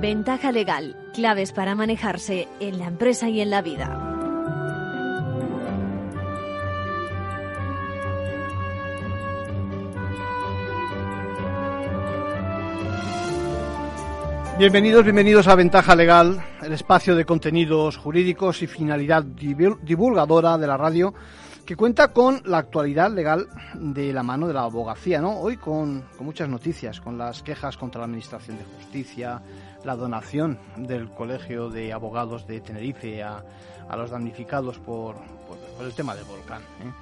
Ventaja legal, claves para manejarse en la empresa y en la vida. Bienvenidos, bienvenidos a Ventaja Legal, el espacio de contenidos jurídicos y finalidad divulgadora de la radio que cuenta con la actualidad legal de la mano de la abogacía. Hoy con, muchas noticias, con las quejas contra la Administración de Justicia, la donación del Colegio de Abogados de Tenerife a, los damnificados por, por, el tema del volcán. ¿eh?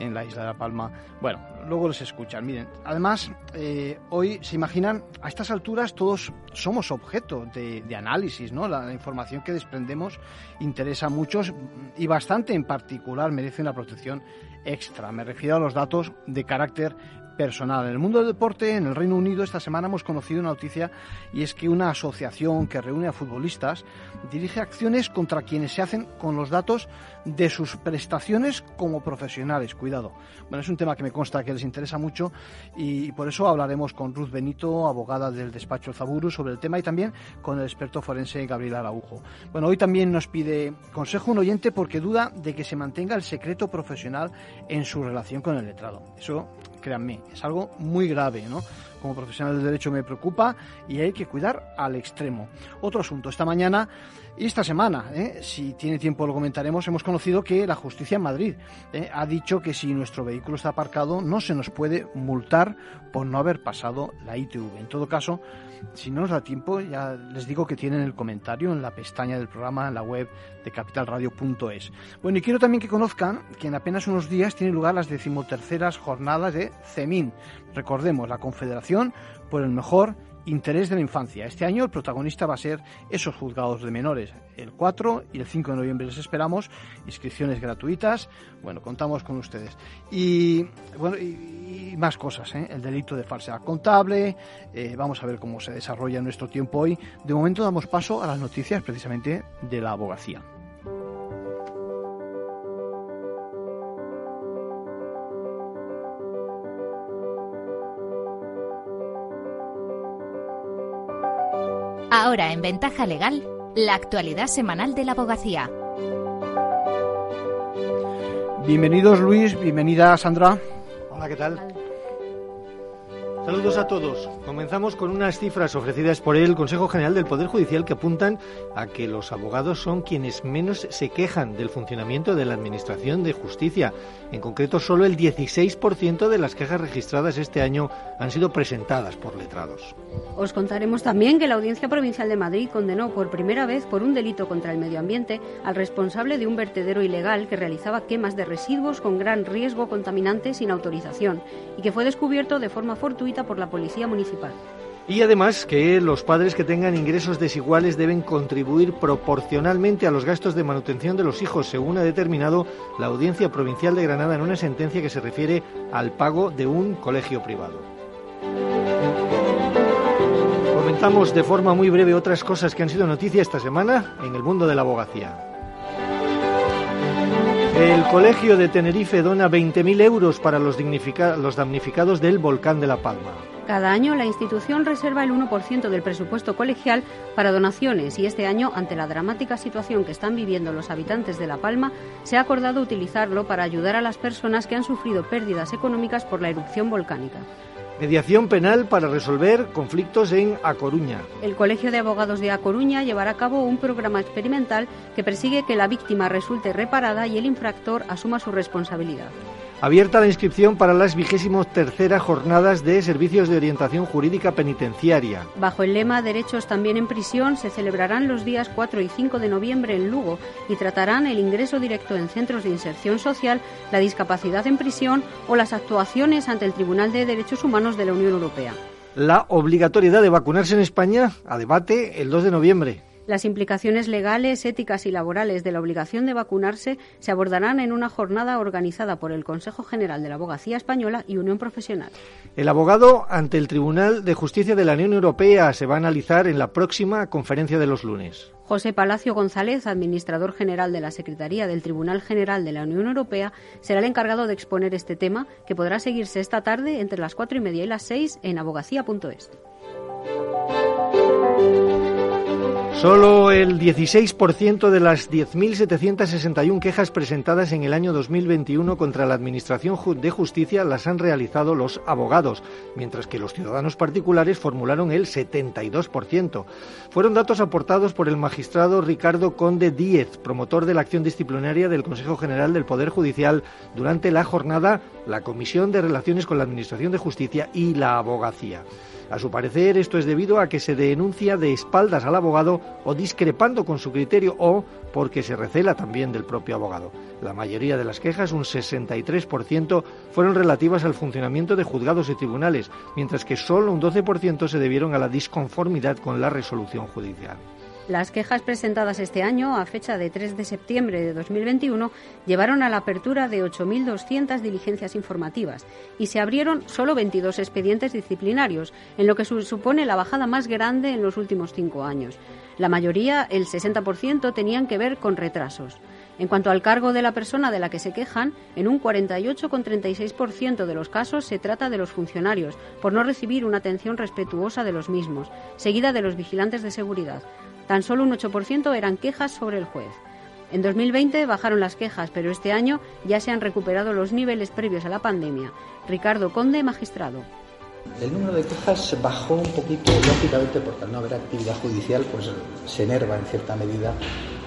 en la isla de La Palma. Bueno, luego les escuchan. Miren, además, eh, hoy se imaginan, a estas alturas todos somos objeto de, análisis, ¿no? La, información que desprendemos interesa a muchos y bastante en particular merece una protección extra. Me refiero a los datos de carácter personal. En el mundo del deporte, en el Reino Unido, esta semana hemos conocido una noticia y es que una asociación que reúne a futbolistas dirige acciones contra quienes se hacen con los datos de sus prestaciones como profesionales. Cuidado. Bueno, es un tema que me consta que les interesa mucho y por eso hablaremos con Ruth Benito, abogada del despacho Zaburu, sobre el tema y también con el experto forense Gabriel Araujo. Bueno, hoy también nos pide consejo un oyente porque duda de que se mantenga el secreto profesional en su relación con el letrado. Eso créanme, es algo muy grave, ¿no? Como profesional del derecho me preocupa y hay que cuidar al extremo. Otro asunto, esta mañana y esta semana, ¿eh? si tiene tiempo lo comentaremos, hemos conocido que la justicia en Madrid ¿eh? ha dicho que si nuestro vehículo está aparcado no se nos puede multar por no haber pasado la ITV. En todo caso, si no nos da tiempo, ya les digo que tienen el comentario en la pestaña del programa en la web de capitalradio.es. Bueno, y quiero también que conozcan que en apenas unos días tienen lugar las decimoterceras jornadas de CEMIN. Recordemos, la Confederación por el Mejor Interés de la Infancia. Este año el protagonista va a ser esos juzgados de menores. El 4 y el 5 de noviembre les esperamos. Inscripciones gratuitas. Bueno, contamos con ustedes. Y bueno, y, más cosas. ¿eh? El delito de falsedad contable. Eh, vamos a ver cómo se desarrolla nuestro tiempo hoy. De momento damos paso a las noticias precisamente de la abogacía. Ahora en Ventaja Legal, la actualidad semanal de la abogacía. Bienvenidos Luis, bienvenida Sandra. Hola, ¿qué tal? Saludos a todos. Comenzamos con unas cifras ofrecidas por el Consejo General del Poder Judicial que apuntan a que los abogados son quienes menos se quejan del funcionamiento de la Administración de Justicia. En concreto, solo el 16% de las quejas registradas este año han sido presentadas por letrados. Os contaremos también que la Audiencia Provincial de Madrid condenó por primera vez por un delito contra el medio ambiente al responsable de un vertedero ilegal que realizaba quemas de residuos con gran riesgo contaminante sin autorización y que fue descubierto de forma fortuita por la Policía Municipal. Y además que los padres que tengan ingresos desiguales deben contribuir proporcionalmente a los gastos de manutención de los hijos, según ha determinado la Audiencia Provincial de Granada en una sentencia que se refiere al pago de un colegio privado. Comentamos de forma muy breve otras cosas que han sido noticia esta semana en el mundo de la abogacía. El Colegio de Tenerife dona 20.000 euros para los, los damnificados del volcán de La Palma. Cada año la institución reserva el 1% del presupuesto colegial para donaciones y este año, ante la dramática situación que están viviendo los habitantes de La Palma, se ha acordado utilizarlo para ayudar a las personas que han sufrido pérdidas económicas por la erupción volcánica. Mediación penal para resolver conflictos en A Coruña. El Colegio de Abogados de A Coruña llevará a cabo un programa experimental que persigue que la víctima resulte reparada y el infractor asuma su responsabilidad. Abierta la inscripción para las vigésimos terceras jornadas de servicios de orientación jurídica penitenciaria. Bajo el lema Derechos también en prisión se celebrarán los días 4 y 5 de noviembre en Lugo y tratarán el ingreso directo en centros de inserción social, la discapacidad en prisión o las actuaciones ante el Tribunal de Derechos Humanos de la Unión Europea. La obligatoriedad de vacunarse en España a debate el 2 de noviembre. Las implicaciones legales, éticas y laborales de la obligación de vacunarse se abordarán en una jornada organizada por el Consejo General de la Abogacía Española y Unión Profesional. El abogado ante el Tribunal de Justicia de la Unión Europea se va a analizar en la próxima conferencia de los lunes. José Palacio González, administrador general de la Secretaría del Tribunal General de la Unión Europea, será el encargado de exponer este tema, que podrá seguirse esta tarde entre las cuatro y media y las seis en abogacía.es. Solo el 16% de las 10.761 quejas presentadas en el año 2021 contra la Administración de Justicia las han realizado los abogados, mientras que los ciudadanos particulares formularon el 72%. Fueron datos aportados por el magistrado Ricardo Conde Díez, promotor de la acción disciplinaria del Consejo General del Poder Judicial, durante la jornada La Comisión de Relaciones con la Administración de Justicia y la Abogacía. A su parecer, esto es debido a que se denuncia de espaldas al abogado o discrepando con su criterio o porque se recela también del propio abogado. La mayoría de las quejas, un 63%, fueron relativas al funcionamiento de juzgados y tribunales, mientras que solo un 12% se debieron a la disconformidad con la resolución judicial. Las quejas presentadas este año, a fecha de 3 de septiembre de 2021, llevaron a la apertura de 8.200 diligencias informativas y se abrieron solo 22 expedientes disciplinarios, en lo que supone la bajada más grande en los últimos cinco años. La mayoría, el 60%, tenían que ver con retrasos. En cuanto al cargo de la persona de la que se quejan, en un 48,36% de los casos se trata de los funcionarios, por no recibir una atención respetuosa de los mismos, seguida de los vigilantes de seguridad. Tan solo un 8% eran quejas sobre el juez. En 2020 bajaron las quejas, pero este año ya se han recuperado los niveles previos a la pandemia. Ricardo Conde, magistrado. El número de quejas bajó un poquito, lógicamente, porque al no haber actividad judicial, pues se enerva en cierta medida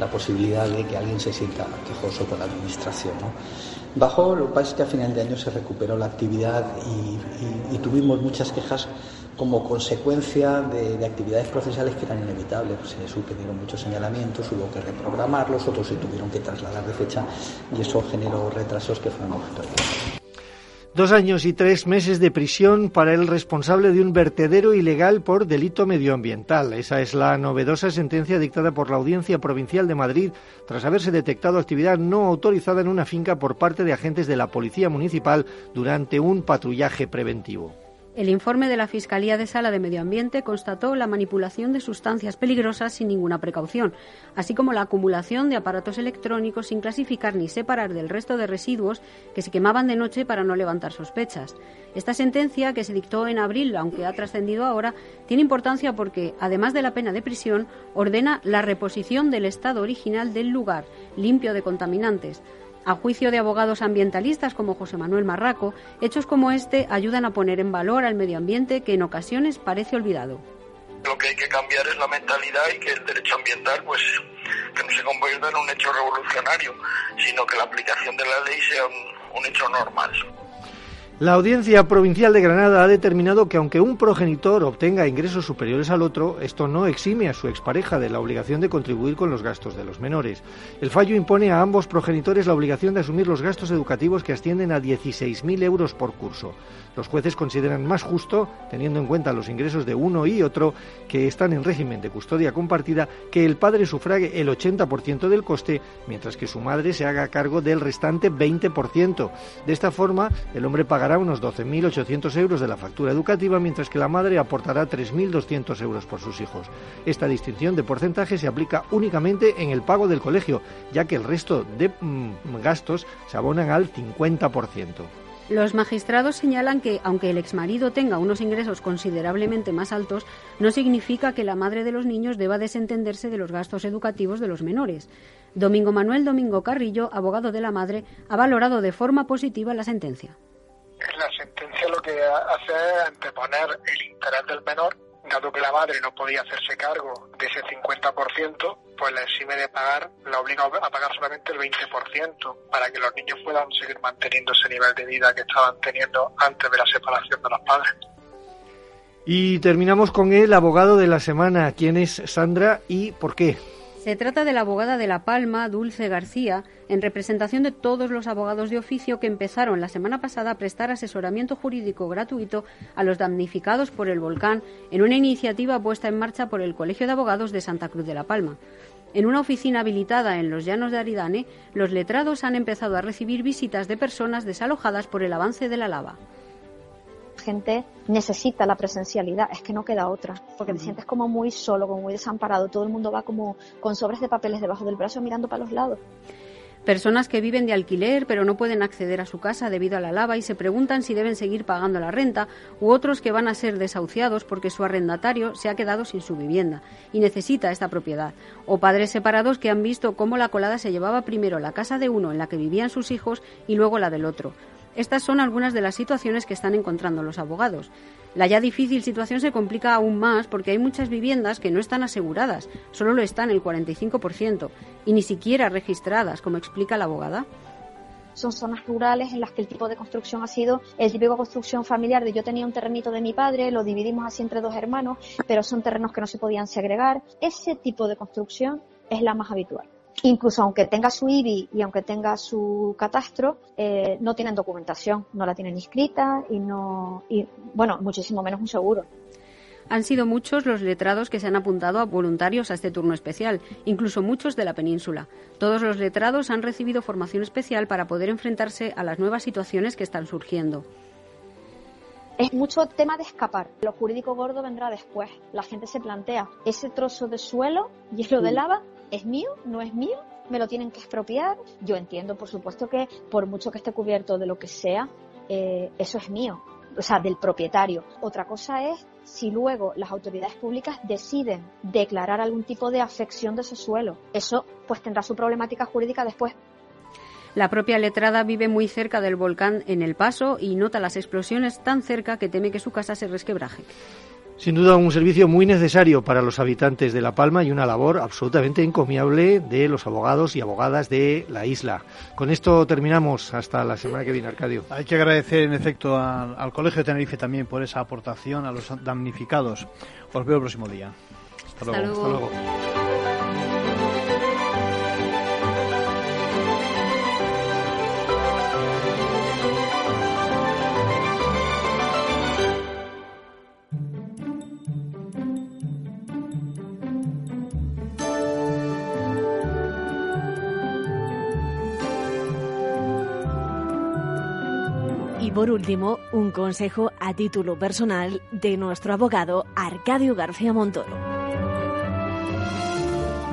la posibilidad de que alguien se sienta quejoso con la administración. ¿no? Bajó, lo que pasa es que a final de año se recuperó la actividad y tuvimos muchas quejas como consecuencia de, actividades procesales que eran inevitables. Pues se supieron muchos señalamientos, hubo que reprogramarlos, otros se tuvieron que trasladar de fecha y eso generó retrasos que fueron objeto Dos años y tres meses de prisión para el responsable de un vertedero ilegal por delito medioambiental. Esa es la novedosa sentencia dictada por la Audiencia Provincial de Madrid tras haberse detectado actividad no autorizada en una finca por parte de agentes de la Policía Municipal durante un patrullaje preventivo. El informe de la Fiscalía de Sala de Medio Ambiente constató la manipulación de sustancias peligrosas sin ninguna precaución, así como la acumulación de aparatos electrónicos sin clasificar ni separar del resto de residuos que se quemaban de noche para no levantar sospechas. Esta sentencia, que se dictó en abril, aunque ha trascendido ahora, tiene importancia porque, además de la pena de prisión, ordena la reposición del estado original del lugar, limpio de contaminantes a juicio de abogados ambientalistas como José Manuel Marraco, hechos como este ayudan a poner en valor al medio ambiente que en ocasiones parece olvidado. Lo que hay que cambiar es la mentalidad y que el derecho ambiental pues que no se convierta en un hecho revolucionario, sino que la aplicación de la ley sea un hecho normal. La Audiencia Provincial de Granada ha determinado que aunque un progenitor obtenga ingresos superiores al otro, esto no exime a su expareja de la obligación de contribuir con los gastos de los menores. El fallo impone a ambos progenitores la obligación de asumir los gastos educativos que ascienden a 16.000 euros por curso. Los jueces consideran más justo, teniendo en cuenta los ingresos de uno y otro, que están en régimen de custodia compartida, que el padre sufrague el 80% del coste, mientras que su madre se haga cargo del restante 20%. De esta forma, el hombre pagará unos 12.800 euros de la factura educativa, mientras que la madre aportará 3.200 euros por sus hijos. Esta distinción de porcentaje se aplica únicamente en el pago del colegio, ya que el resto de mm, gastos se abonan al 50%. Los magistrados señalan que, aunque el exmarido tenga unos ingresos considerablemente más altos, no significa que la madre de los niños deba desentenderse de los gastos educativos de los menores. Domingo Manuel Domingo Carrillo, abogado de la madre, ha valorado de forma positiva la sentencia. La sentencia lo que hace es anteponer el interés del menor dado que la madre no podía hacerse cargo de ese 50%, pues la exime de pagar, la obliga a pagar solamente el 20% para que los niños puedan seguir manteniendo ese nivel de vida que estaban teniendo antes de la separación de los padres. Y terminamos con el abogado de la semana. ¿Quién es Sandra y por qué? Se trata de la abogada de La Palma, Dulce García, en representación de todos los abogados de oficio que empezaron la semana pasada a prestar asesoramiento jurídico gratuito a los damnificados por el volcán en una iniciativa puesta en marcha por el Colegio de Abogados de Santa Cruz de La Palma. En una oficina habilitada en los llanos de Aridane, los letrados han empezado a recibir visitas de personas desalojadas por el avance de la lava gente necesita la presencialidad, es que no queda otra, porque te sientes como muy solo, como muy desamparado, todo el mundo va como con sobres de papeles debajo del brazo mirando para los lados. Personas que viven de alquiler pero no pueden acceder a su casa debido a la lava y se preguntan si deben seguir pagando la renta, u otros que van a ser desahuciados porque su arrendatario se ha quedado sin su vivienda y necesita esta propiedad, o padres separados que han visto cómo la colada se llevaba primero la casa de uno en la que vivían sus hijos y luego la del otro. Estas son algunas de las situaciones que están encontrando los abogados. La ya difícil situación se complica aún más porque hay muchas viviendas que no están aseguradas, solo lo están el 45%, y ni siquiera registradas, como explica la abogada son zonas rurales en las que el tipo de construcción ha sido el típico construcción familiar de yo tenía un terrenito de mi padre, lo dividimos así entre dos hermanos, pero son terrenos que no se podían segregar. Ese tipo de construcción es la más habitual incluso aunque tenga su IBI y aunque tenga su catastro, eh, no tienen documentación, no la tienen inscrita y no, y bueno, muchísimo menos un seguro. Han sido muchos los letrados que se han apuntado a voluntarios a este turno especial, incluso muchos de la península. Todos los letrados han recibido formación especial para poder enfrentarse a las nuevas situaciones que están surgiendo. Es mucho tema de escapar. Lo jurídico gordo vendrá después. La gente se plantea, ese trozo de suelo, hielo de lava, ¿Es mío? ¿No es mío? ¿Me lo tienen que expropiar? Yo entiendo, por supuesto, que por mucho que esté cubierto de lo que sea, eh, eso es mío, o sea, del propietario. Otra cosa es si luego las autoridades públicas deciden declarar algún tipo de afección de ese suelo. Eso pues tendrá su problemática jurídica después. La propia letrada vive muy cerca del volcán en El Paso y nota las explosiones tan cerca que teme que su casa se resquebraje. Sin duda un servicio muy necesario para los habitantes de La Palma y una labor absolutamente encomiable de los abogados y abogadas de la isla. Con esto terminamos. Hasta la semana que viene, Arcadio. Hay que agradecer en efecto al, Colegio de Tenerife también por esa aportación a los damnificados. Os veo el próximo día. Hasta luego. Hasta luego. Por último, un consejo a título personal de nuestro abogado Arcadio García Montoro.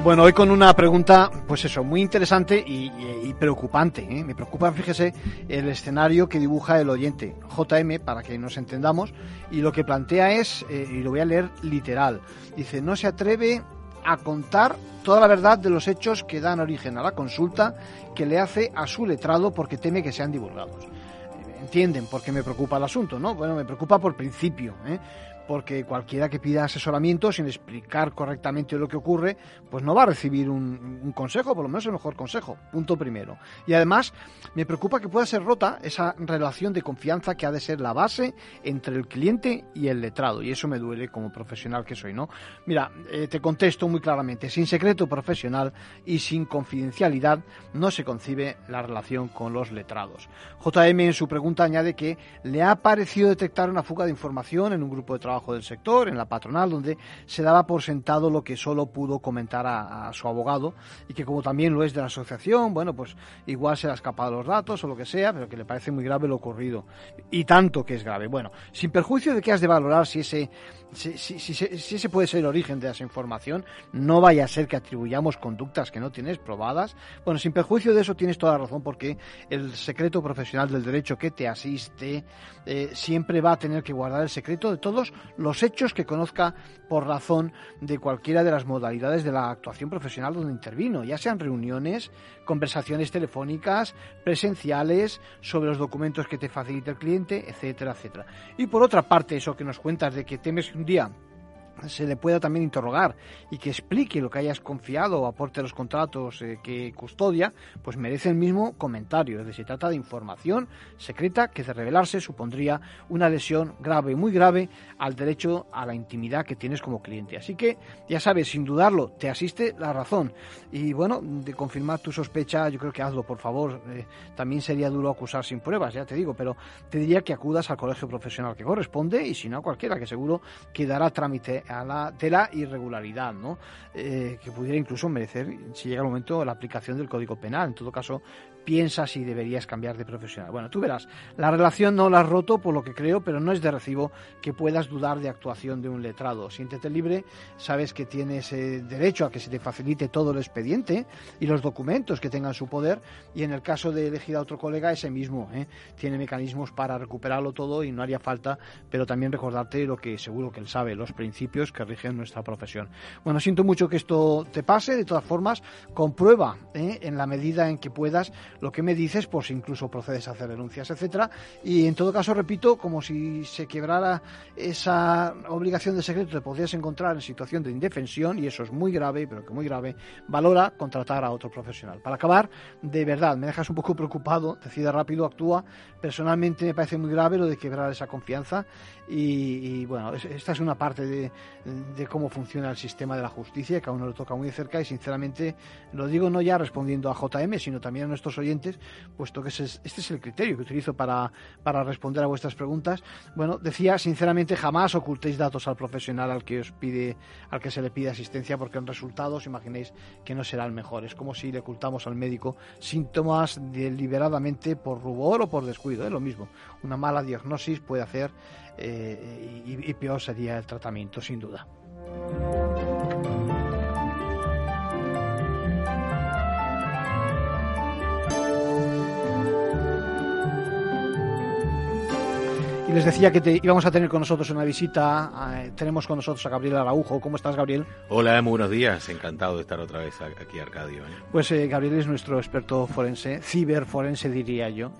Bueno, hoy con una pregunta, pues eso, muy interesante y, preocupante. ¿eh? Me preocupa, fíjese, el escenario que dibuja el oyente, JM, para que nos entendamos, y lo que plantea es, eh, y lo voy a leer literal, dice, no se atreve a contar toda la verdad de los hechos que dan origen a la consulta que le hace a su letrado porque teme que sean divulgados entienden por qué me preocupa el asunto, ¿no? Bueno, me preocupa por principio, ¿eh? Porque cualquiera que pida asesoramiento sin explicar correctamente lo que ocurre, pues no va a recibir un, consejo, por lo menos el mejor consejo, punto primero. Y además me preocupa que pueda ser rota esa relación de confianza que ha de ser la base entre el cliente y el letrado, y eso me duele como profesional que soy, ¿no? Mira, eh, te contesto muy claramente, sin secreto profesional y sin confidencialidad no se concibe la relación con los letrados. JM en su pregunta añade que le ha parecido detectar una fuga de información en un grupo de trabajo del sector, en la patronal, donde se daba por sentado lo que solo pudo comentar a, su abogado y que como también lo es de la asociación, bueno, pues igual se le ha escapado los datos o lo que sea, pero que le parece muy grave lo ocurrido. Y tanto que es grave. Bueno, sin perjuicio de que has de valorar si ese si, si, ese puede ser el origen de esa información, no vaya a ser que atribuyamos conductas que no tienes probadas. Bueno, sin perjuicio de eso tienes toda la razón porque el secreto profesional del derecho que te asiste eh, siempre va a tener que guardar el secreto de todos los hechos que conozca por razón de cualquiera de las modalidades de la actuación profesional donde intervino, ya sean reuniones, conversaciones telefónicas, presenciales, sobre los documentos que te facilita el cliente, etcétera, etcétera. Y por otra parte, eso que nos cuentas de que temes un día se le pueda también interrogar y que explique lo que hayas confiado o aporte los contratos eh, que custodia, pues merece el mismo comentario. Es decir, se trata de información secreta que de revelarse supondría una lesión grave, muy grave, al derecho a la intimidad que tienes como cliente. Así que, ya sabes, sin dudarlo, te asiste la razón. Y bueno, de confirmar tu sospecha, yo creo que hazlo, por favor. Eh, también sería duro acusar sin pruebas, ya te digo, pero te diría que acudas al colegio profesional que corresponde y si no a cualquiera, que seguro que dará trámite a la, de la irregularidad, ¿no? Eh, que pudiera incluso merecer, si llega el momento, la aplicación del Código Penal. En todo caso, piensas si deberías cambiar de profesional. Bueno, tú verás, la relación no la has roto por lo que creo, pero no es de recibo que puedas dudar de actuación de un letrado. Siéntete libre, sabes que tienes eh, derecho a que se te facilite todo el expediente y los documentos que tengan su poder y en el caso de elegir a otro colega, ese mismo ¿eh? tiene mecanismos para recuperarlo todo y no haría falta, pero también recordarte lo que seguro que él sabe, los principios que rigen nuestra profesión. Bueno, siento mucho que esto te pase, de todas formas, comprueba ¿eh? en la medida en que puedas lo que me dices, pues incluso procedes a hacer denuncias, etcétera. Y en todo caso, repito, como si se quebrara esa obligación de secreto, te podrías encontrar en situación de indefensión, y eso es muy grave, pero que muy grave, valora contratar a otro profesional. Para acabar, de verdad, me dejas un poco preocupado, decide rápido, actúa. Personalmente me parece muy grave lo de quebrar esa confianza y, bueno, esta es una parte de, de, cómo funciona el sistema de la justicia que a uno le toca muy de cerca y sinceramente lo digo no ya respondiendo a JM, sino también a nuestros oyentes, puesto que este es el criterio que utilizo para, para responder a vuestras preguntas. Bueno, decía sinceramente jamás ocultéis datos al profesional al que os pide, al que se le pide asistencia, porque en resultados imaginéis que no será el mejor. Es como si le ocultamos al médico síntomas deliberadamente por rubor o por descuido, es lo mismo. Una mala diagnosis puede hacer eh, y, y peor sería el tratamiento, sin duda. Y les decía que te, íbamos a tener con nosotros una visita. Eh, tenemos con nosotros a Gabriel Araujo. ¿Cómo estás, Gabriel? Hola, muy buenos días. Encantado de estar otra vez aquí, Arcadio. ¿eh? Pues eh, Gabriel es nuestro experto forense, ciberforense diría yo.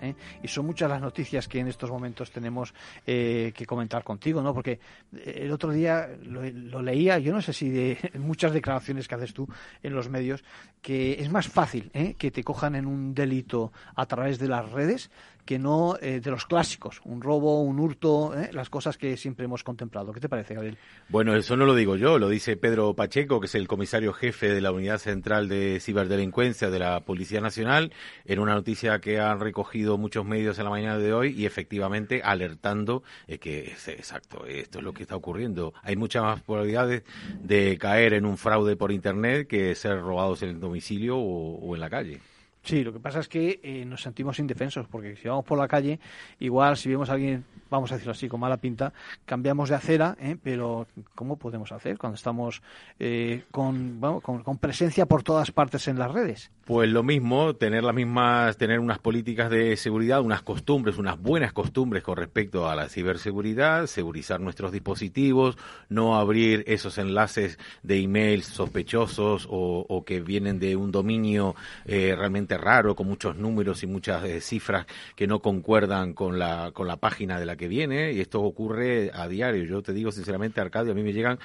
Y son muchas las noticias que en estos momentos tenemos que comentar contigo, ¿no? Porque el otro día lo, lo, leía, yo no sé si de muchas declaraciones que haces tú en los medios, que es más fácil que te cojan en un delito a través de las redes que no eh, de los clásicos, un robo, un hurto, eh, las cosas que siempre hemos contemplado. ¿Qué te parece, Gabriel? Bueno, eso no lo digo yo, lo dice Pedro Pacheco, que es el comisario jefe de la Unidad Central de Ciberdelincuencia de la Policía Nacional, en una noticia que han recogido muchos medios en la mañana de hoy y efectivamente alertando eh, que es exacto, esto es lo que está ocurriendo. Hay muchas más probabilidades de caer en un fraude por Internet que ser robados en el domicilio o en la calle. Sí, lo que pasa es que eh, nos sentimos indefensos, porque si vamos por la calle, igual si vemos a alguien, vamos a decirlo así, con mala pinta, cambiamos de acera, ¿eh? pero ¿cómo podemos hacer cuando estamos eh, con, con, presencia por todas partes en las redes? Pues lo mismo, tener las mismas, tener unas políticas de seguridad, unas costumbres, unas buenas costumbres con respecto a la ciberseguridad, segurizar nuestros dispositivos, no abrir esos enlaces de emails sospechosos o, o que vienen de un dominio realmente raro, con muchos números y muchas eh, cifras que no concuerdan con la, con la página de la que viene, y esto ocurre a diario. Yo te digo sinceramente, Arcadio, a mí me llegan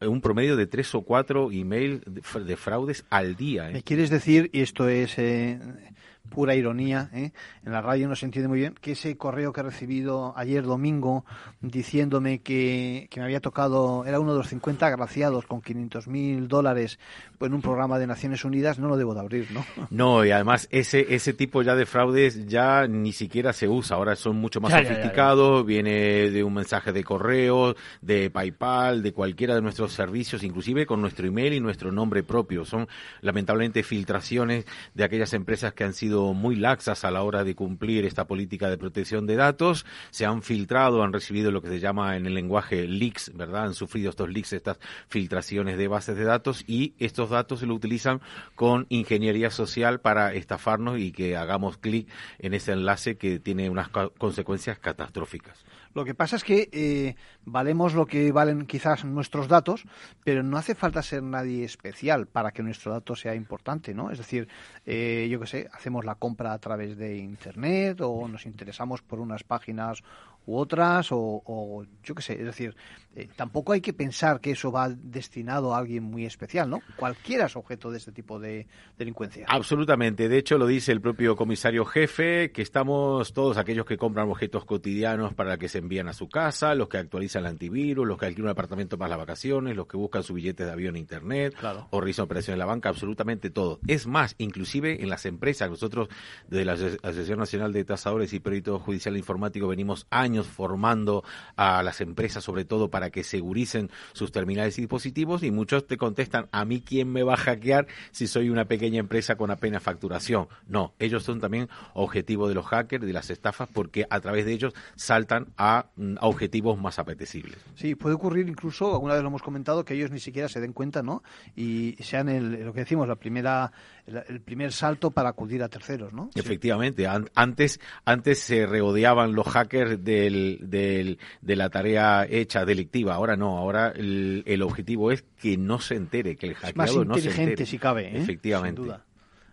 un promedio de tres o cuatro emails de, fraudes al día. ¿eh? ¿Me quieres decir, y esto es eh, pura ironía, ¿eh? en la radio no se entiende muy bien, que ese correo que he recibido ayer domingo diciéndome que, que me había tocado, era uno de los 50 agraciados con 500 mil dólares en un programa de Naciones Unidas, no lo debo de abrir, ¿no? No, y además ese, ese tipo ya de fraudes ya ni siquiera se usa, ahora son mucho más sofisticados, viene de un mensaje de correo, de PayPal, de cualquiera de nuestros servicios, inclusive con nuestro email y nuestro nombre propio. Son lamentablemente filtraciones de aquellas empresas que han sido muy laxas a la hora de cumplir esta política de protección de datos, se han filtrado, han recibido lo que se llama en el lenguaje leaks, ¿verdad? Han sufrido estos leaks, estas filtraciones de bases de datos y estos datos se lo utilizan con ingeniería social para estafarnos y que hagamos clic en ese enlace que tiene unas consecuencias catastróficas. Lo que pasa es que eh, valemos lo que valen quizás nuestros datos, pero no hace falta ser nadie especial para que nuestro dato sea importante, ¿no? Es decir, eh, yo qué sé, hacemos la compra a través de Internet o nos interesamos por unas páginas u otras, o, yo qué sé, es decir, eh, tampoco hay que pensar que eso va destinado a alguien muy especial, ¿no? Cualquiera es objeto de este tipo de delincuencia. Absolutamente, de hecho lo dice el propio comisario jefe, que estamos todos aquellos que compran objetos cotidianos para que se envían a su casa, los que actualizan el antivirus, los que alquilan un apartamento para las vacaciones, los que buscan su billete de avión en internet, o realizan operaciones en la banca, absolutamente todo. Es más, inclusive en las empresas, nosotros nosotros de la Asociación Nacional de Tasadores y Peritos Judicial Informático venimos años formando a las empresas, sobre todo para que seguricen sus terminales y dispositivos, y muchos te contestan, ¿a mí quién me va a hackear si soy una pequeña empresa con apenas facturación? No, ellos son también objetivo de los hackers, de las estafas, porque a través de ellos saltan a, mm, objetivos más apetecibles. Sí, puede ocurrir incluso, alguna vez lo hemos comentado, que ellos ni siquiera se den cuenta, ¿no? Y sean lo que decimos, la primera, el, primer salto para acudir a terceros, ¿no? Efectivamente, antes, antes se regodeaban los hackers del, del, de la tarea hecha delictiva, ahora no, ahora el, el objetivo es que no se entere, que el hackeado no se entere. si cabe, ¿eh? Efectivamente. Sin duda.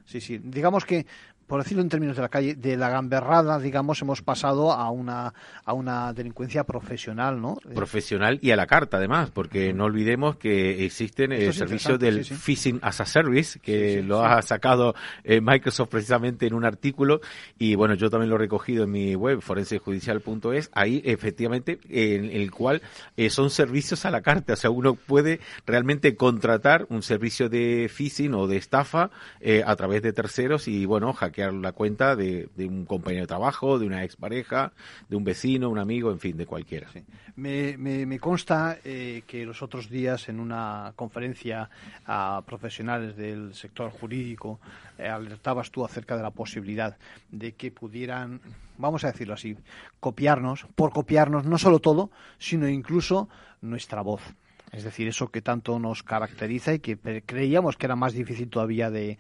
Sí, sí. Digamos que por decirlo en términos de la calle, de la gamberrada, digamos, hemos pasado a una, a una delincuencia profesional, ¿no? Profesional y a la carta, además, porque no olvidemos que existen el servicio del Phishing as a Service, que lo ha sacado eh, Microsoft precisamente en un artículo, y bueno, yo también lo he recogido en mi web, forensejudicial.es, ahí efectivamente, en el cual eh, son servicios a la carta, o sea, uno puede realmente contratar un servicio de phishing o de estafa eh, a través de terceros y, bueno, hackear la cuenta de, un compañero de trabajo, de una expareja, de un vecino, un amigo, en fin, de cualquiera. Me, consta eh, que los otros días en una conferencia a profesionales del sector jurídico eh, alertabas tú acerca de la posibilidad de que pudieran, vamos a decirlo así, copiarnos, por copiarnos no solo todo, sino incluso nuestra voz. Es decir, eso que tanto nos caracteriza y que creíamos que era más difícil todavía de,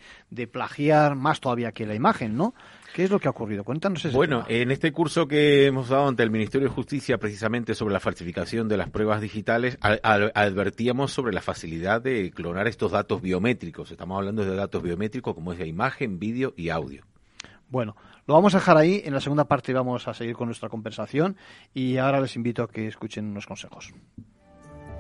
plagiar, más todavía que la imagen, ¿no? ¿Qué es lo que ha ocurrido? Cuéntanos eso. Bueno, en este curso que hemos dado ante el Ministerio de Justicia precisamente sobre la falsificación de las pruebas digitales, advertíamos sobre la facilidad de clonar estos datos biométricos. Estamos hablando de datos biométricos como es la imagen, vídeo y audio. Bueno, lo vamos a dejar ahí. En la segunda parte vamos a seguir con nuestra conversación y ahora les invito a que escuchen unos consejos.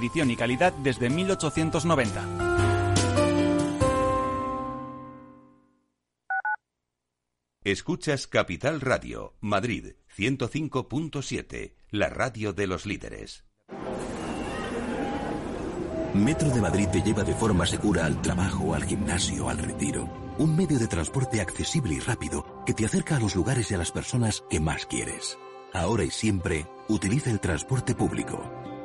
tradición y calidad desde 1890. Escuchas Capital Radio, Madrid 105.7, la radio de los líderes. Metro de Madrid te lleva de forma segura al trabajo, al gimnasio, al retiro. Un medio de transporte accesible y rápido que te acerca a los lugares y a las personas que más quieres. Ahora y siempre, utiliza el transporte público.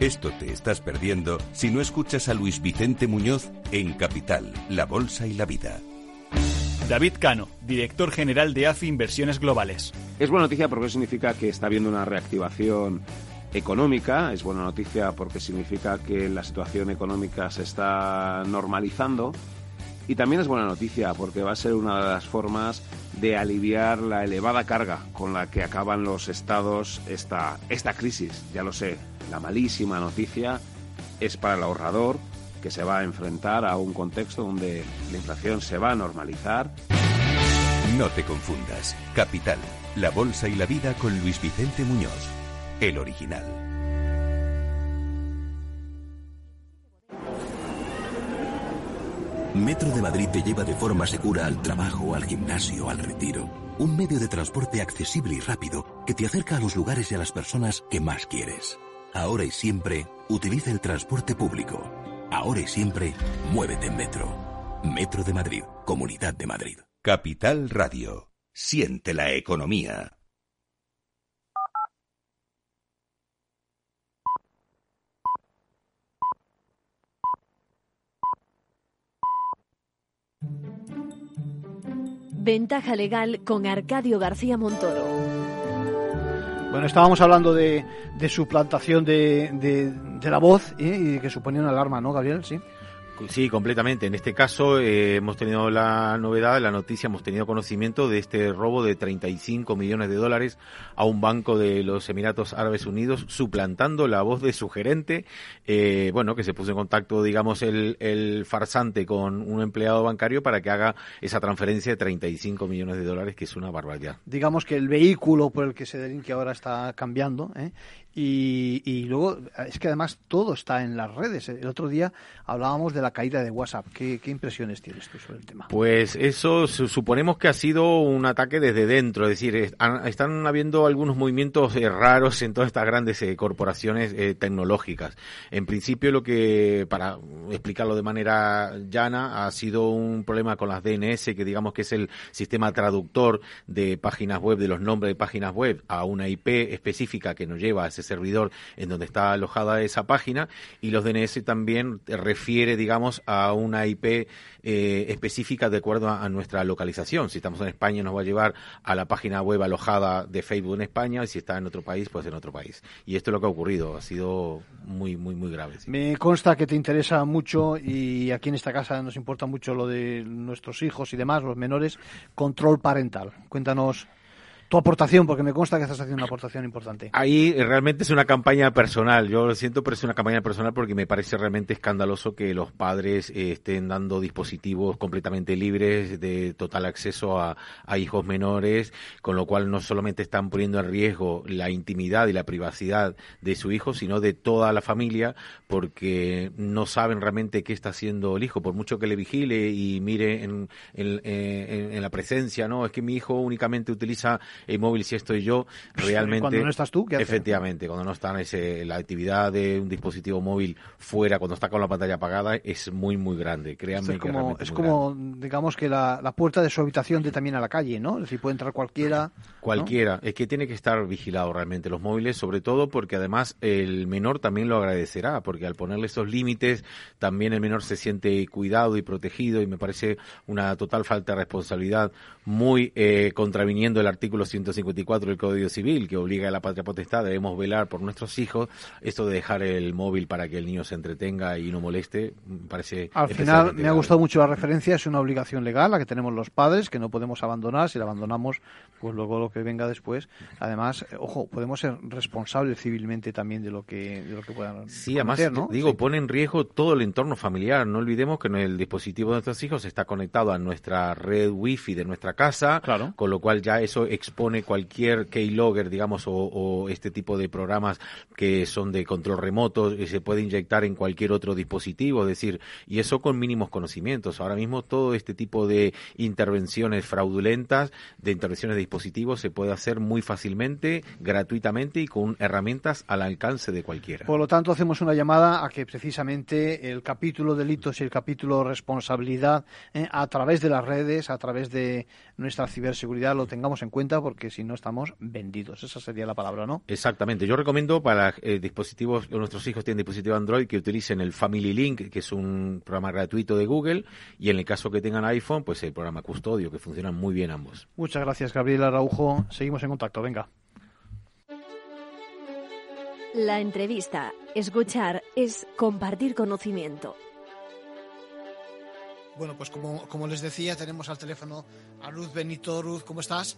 Esto te estás perdiendo si no escuchas a Luis Vicente Muñoz en Capital, La Bolsa y la Vida. David Cano, director general de AFI Inversiones Globales. Es buena noticia porque significa que está habiendo una reactivación económica, es buena noticia porque significa que la situación económica se está normalizando y también es buena noticia porque va a ser una de las formas de aliviar la elevada carga con la que acaban los estados esta, esta crisis. Ya lo sé, la malísima noticia es para el ahorrador que se va a enfrentar a un contexto donde la inflación se va a normalizar. No te confundas. Capital, la bolsa y la vida con Luis Vicente Muñoz, el original. Metro de Madrid te lleva de forma segura al trabajo, al gimnasio, al retiro. Un medio de transporte accesible y rápido que te acerca a los lugares y a las personas que más quieres. Ahora y siempre, utiliza el transporte público. Ahora y siempre, muévete en Metro. Metro de Madrid, Comunidad de Madrid. Capital Radio. Siente la economía. Ventaja legal con Arcadio García Montoro. Bueno, estábamos hablando de, de suplantación de, de, la voz ¿eh? y que suponía una alarma, ¿no, Gabriel? Sí. Sí, completamente. En este caso eh, hemos tenido la novedad, la noticia, hemos tenido conocimiento de este robo de 35 millones de dólares a un banco de los Emiratos Árabes Unidos, suplantando la voz de su gerente, eh, bueno, que se puso en contacto, digamos, el, el farsante con un empleado bancario para que haga esa transferencia de 35 millones de dólares, que es una barbaridad. Digamos que el vehículo por el que se delinque ahora está cambiando, ¿eh? Y, y, luego, es que además todo está en las redes. El otro día hablábamos de la caída de WhatsApp. ¿Qué, impresiones tienes tú sobre el tema? Pues eso suponemos que ha sido un ataque desde dentro. Es decir, están habiendo algunos movimientos eh, raros en todas estas grandes eh, corporaciones eh, tecnológicas. En principio, lo que, para explicarlo de manera llana, ha sido un problema con las DNS, que digamos que es el sistema traductor de páginas web, de los nombres de páginas web, a una IP específica que nos lleva a ese servidor en donde está alojada esa página y los DNS también refiere, digamos, a una IP eh, específica de acuerdo a, nuestra localización. Si estamos en España nos va a llevar a la página web alojada de Facebook en España y si está en otro país, pues en otro país. Y esto es lo que ha ocurrido. Ha sido muy, muy, muy grave. Me consta que te interesa mucho y aquí en esta casa nos importa mucho lo de nuestros hijos y demás, los menores, control parental. Cuéntanos tu aportación, porque me consta que estás haciendo una aportación importante. Ahí realmente es una campaña personal, yo lo siento, pero es una campaña personal porque me parece realmente escandaloso que los padres eh, estén dando dispositivos completamente libres de total acceso a, hijos menores, con lo cual no solamente están poniendo en riesgo la intimidad y la privacidad de su hijo, sino de toda la familia, porque no saben realmente qué está haciendo el hijo, por mucho que le vigile y mire en, en la presencia, no, es que mi hijo únicamente utiliza el móvil si estoy yo, realmente... Cuando no estás tú, ¿qué haces? Efectivamente, cuando no está ese, la actividad de un dispositivo móvil fuera, cuando está con la pantalla apagada, es muy, muy grande. Créanme es que como, es, es como digamos que la, la, puerta de su habitación de también a la calle, ¿no? Es decir, puede entrar cualquiera. Cualquiera. ¿no? Es que tiene que estar vigilado realmente los móviles, sobre todo porque además el menor también lo agradecerá, porque al ponerle esos límites, también el menor se siente cuidado y protegido y me parece una total falta de responsabilidad, muy eh, contraviniendo el artículo 154 del Código Civil, que obliga a la patria potestad, debemos velar por nuestros hijos. Esto de dejar el móvil para que el niño se entretenga y no moleste, parece. Al final, me ha gustado mucho la referencia, es una obligación legal la que tenemos los padres, que no podemos abandonar. Si la abandonamos, pues luego lo que venga después. Además, eh, ojo, podemos ser responsables civilmente también de lo que, de lo que puedan. Sí, cometer, además, ¿no? digo, Sí. pone en riesgo todo el entorno familiar. No olvidemos que el dispositivo de nuestros hijos está conectado a nuestra red wifi de nuestra casa, Claro. con lo cual ya eso expone cualquier keylogger, digamos, o, este tipo de programas que son de control remoto, y se puede inyectar en cualquier otro dispositivo, es decir, y eso con mínimos conocimientos. Ahora mismo todo este tipo de intervenciones fraudulentas, de intervenciones de dispositivos, se puede hacer muy fácilmente, gratuitamente y con herramientas al alcance de cualquiera. Por lo tanto, hacemos una llamada a que precisamente el capítulo delitos y el capítulo responsabilidad eh, a través de las redes, a través de nuestra ciberseguridad, lo tengamos en cuenta porque si no estamos vendidos. Esa sería la palabra, ¿no? Exactamente. Yo recomiendo para eh, dispositivos, nuestros hijos tienen dispositivo Android, que utilicen el Family Link, que es un programa gratuito de Google, y en el caso que tengan iPhone, pues el programa Custodio, que funcionan muy bien ambos. Muchas gracias, Gabriel Araujo. Seguimos en contacto. Venga. La entrevista, escuchar, es compartir conocimiento. Bueno, pues como, como les decía, tenemos al teléfono a Ruth Benito. Ruth, ¿cómo estás?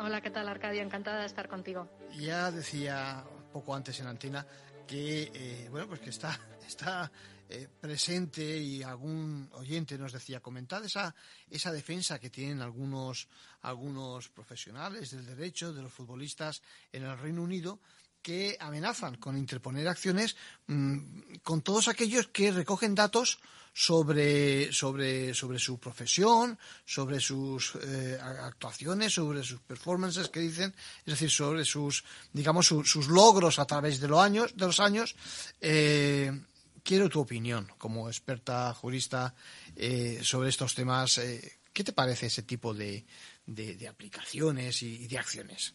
Hola, ¿qué tal, Arcadio? Encantada de estar contigo. Ya decía poco antes en antena que, eh, bueno, pues que está, está eh, presente y algún oyente nos decía, comentad esa, esa defensa que tienen algunos, algunos profesionales del derecho, de los futbolistas en el Reino Unido, que amenazan con interponer acciones mm, con todos aquellos que recogen datos sobre, sobre, sobre su profesión, sobre sus eh, actuaciones, sobre sus performances que dicen, es decir, sobre sus, digamos, sus logros a través de los años, de los años. Eh, quiero tu opinión como experta jurista eh, sobre estos temas. ¿Qué te parece ese tipo de, de, aplicaciones y de acciones?